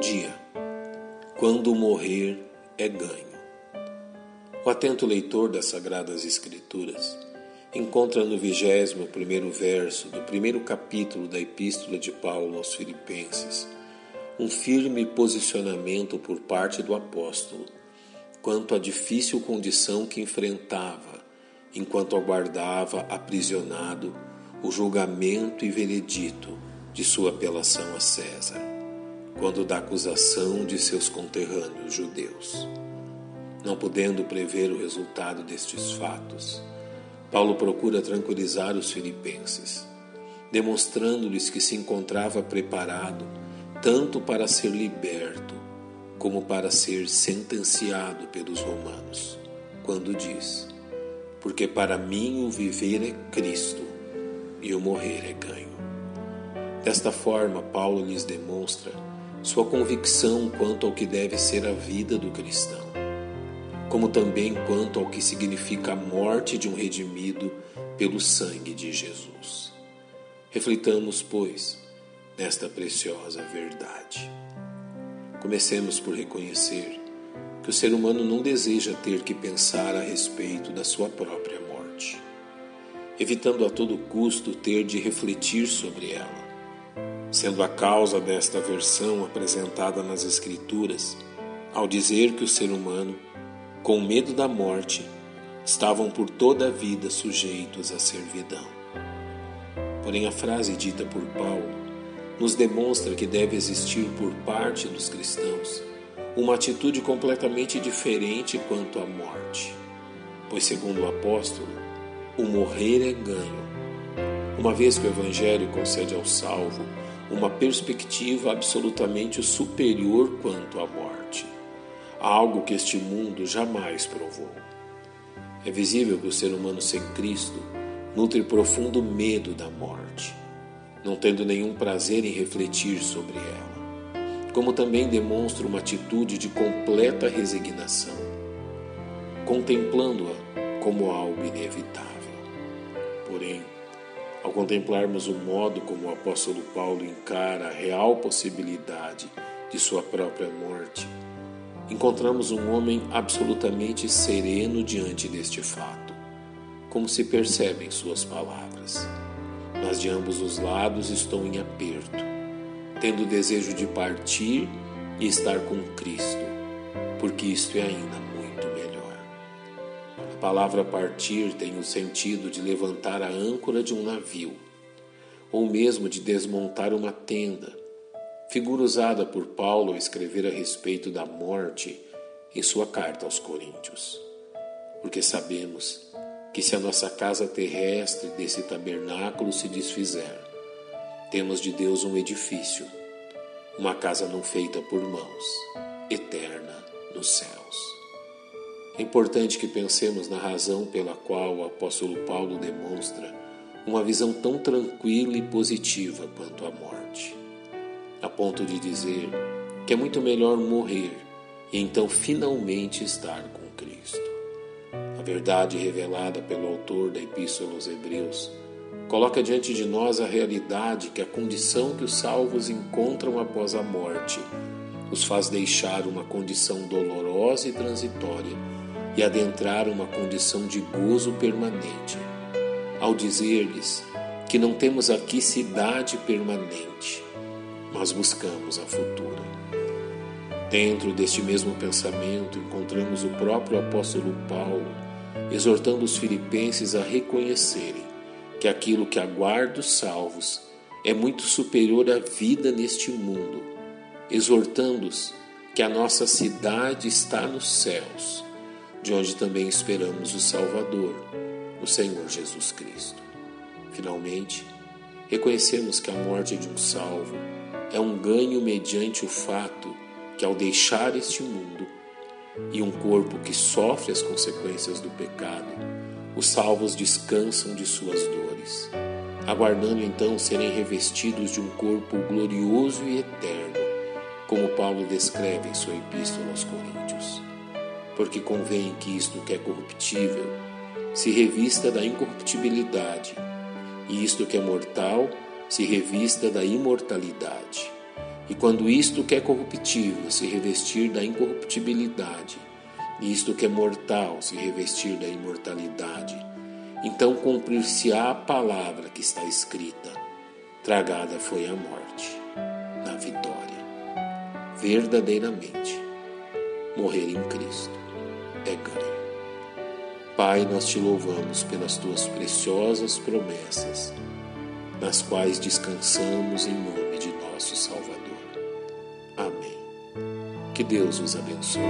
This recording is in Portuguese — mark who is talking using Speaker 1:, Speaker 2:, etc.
Speaker 1: Dia. Quando morrer é ganho. O atento leitor das Sagradas Escrituras encontra no vigésimo primeiro verso do primeiro capítulo da Epístola de Paulo aos Filipenses um firme posicionamento por parte do apóstolo quanto à difícil condição que enfrentava enquanto aguardava aprisionado o julgamento e veredito de sua apelação a César, quando da acusação de seus conterrâneos judeus. Não podendo prever o resultado destes fatos, Paulo procura tranquilizar os filipenses, demonstrando-lhes que se encontrava preparado tanto para ser liberto como para ser sentenciado pelos romanos, quando diz: Porque para mim o viver é Cristo e o morrer é ganho. Desta forma, Paulo lhes demonstra sua convicção quanto ao que deve ser a vida do cristão, como também quanto ao que significa a morte de um redimido pelo sangue de Jesus. Reflitamos, pois, nesta preciosa verdade. Comecemos por reconhecer que o ser humano não deseja ter que pensar a respeito da sua própria morte, evitando a todo custo ter de refletir sobre ela, sendo a causa desta versão apresentada nas Escrituras, ao dizer que o ser humano, com medo da morte, estavam por toda a vida sujeitos à servidão. Porém, a frase dita por Paulo nos demonstra que deve existir por parte dos cristãos uma atitude completamente diferente quanto à morte. Pois, segundo o apóstolo, o morrer é ganho, uma vez que o Evangelho concede ao salvo uma perspectiva absolutamente superior quanto à morte, algo que este mundo jamais provou. É visível que o ser humano sem Cristo nutre profundo medo da morte não tendo nenhum prazer em refletir sobre ela, como também demonstra uma atitude de completa resignação, contemplando-a como algo inevitável. Porém, ao contemplarmos o modo como o apóstolo Paulo encara a real possibilidade de sua própria morte, encontramos um homem absolutamente sereno diante deste fato, como se percebe em suas palavras. Mas de ambos os lados estou em aperto, tendo desejo de partir e estar com Cristo, porque isto é ainda palavra partir tem o sentido de levantar a âncora de um navio, ou mesmo de desmontar uma tenda, figura usada por Paulo ao escrever a respeito da morte em sua carta aos Coríntios. Porque sabemos que se a nossa casa terrestre desse tabernáculo se desfizer, temos de Deus um edifício, uma casa não feita por mãos, eterna nos céus. É importante que pensemos na razão pela qual o apóstolo Paulo demonstra uma visão tão tranquila e positiva quanto à morte, a ponto de dizer que é muito melhor morrer e então finalmente estar com Cristo. Verdade revelada pelo autor da Epístola aos Hebreus, coloca diante de nós a realidade que a condição que os salvos encontram após a morte os faz deixar uma condição dolorosa e transitória e adentrar uma condição de gozo permanente, ao dizer-lhes que não temos aqui cidade permanente, mas buscamos a futura. Dentro deste mesmo pensamento encontramos o próprio apóstolo Paulo exortando os filipenses a reconhecerem que aquilo que aguarda os salvos é muito superior à vida neste mundo, exortando-os que a nossa cidade está nos céus, de onde também esperamos o Salvador, o Senhor Jesus Cristo. Finalmente, reconhecemos que a morte de um salvo é um ganho mediante o fato que, ao deixar este mundo, e um corpo que sofre as consequências do pecado, os salvos descansam de suas dores, aguardando então serem revestidos de um corpo glorioso e eterno, como Paulo descreve em sua epístola aos Coríntios. Porque convém que isto que é corruptível se revista da incorruptibilidade, e isto que é mortal se revista da imortalidade. E quando isto que é corruptível se revestir da incorruptibilidade, e isto que é mortal se revestir da imortalidade, então cumprir-se-á a palavra que está escrita: tragada foi a morte, na vitória. Verdadeiramente, morrer em Cristo. Pai, nós te louvamos pelas tuas preciosas promessas, nas quais descansamos em nome de nosso Salvador. Amém. Que Deus os abençoe.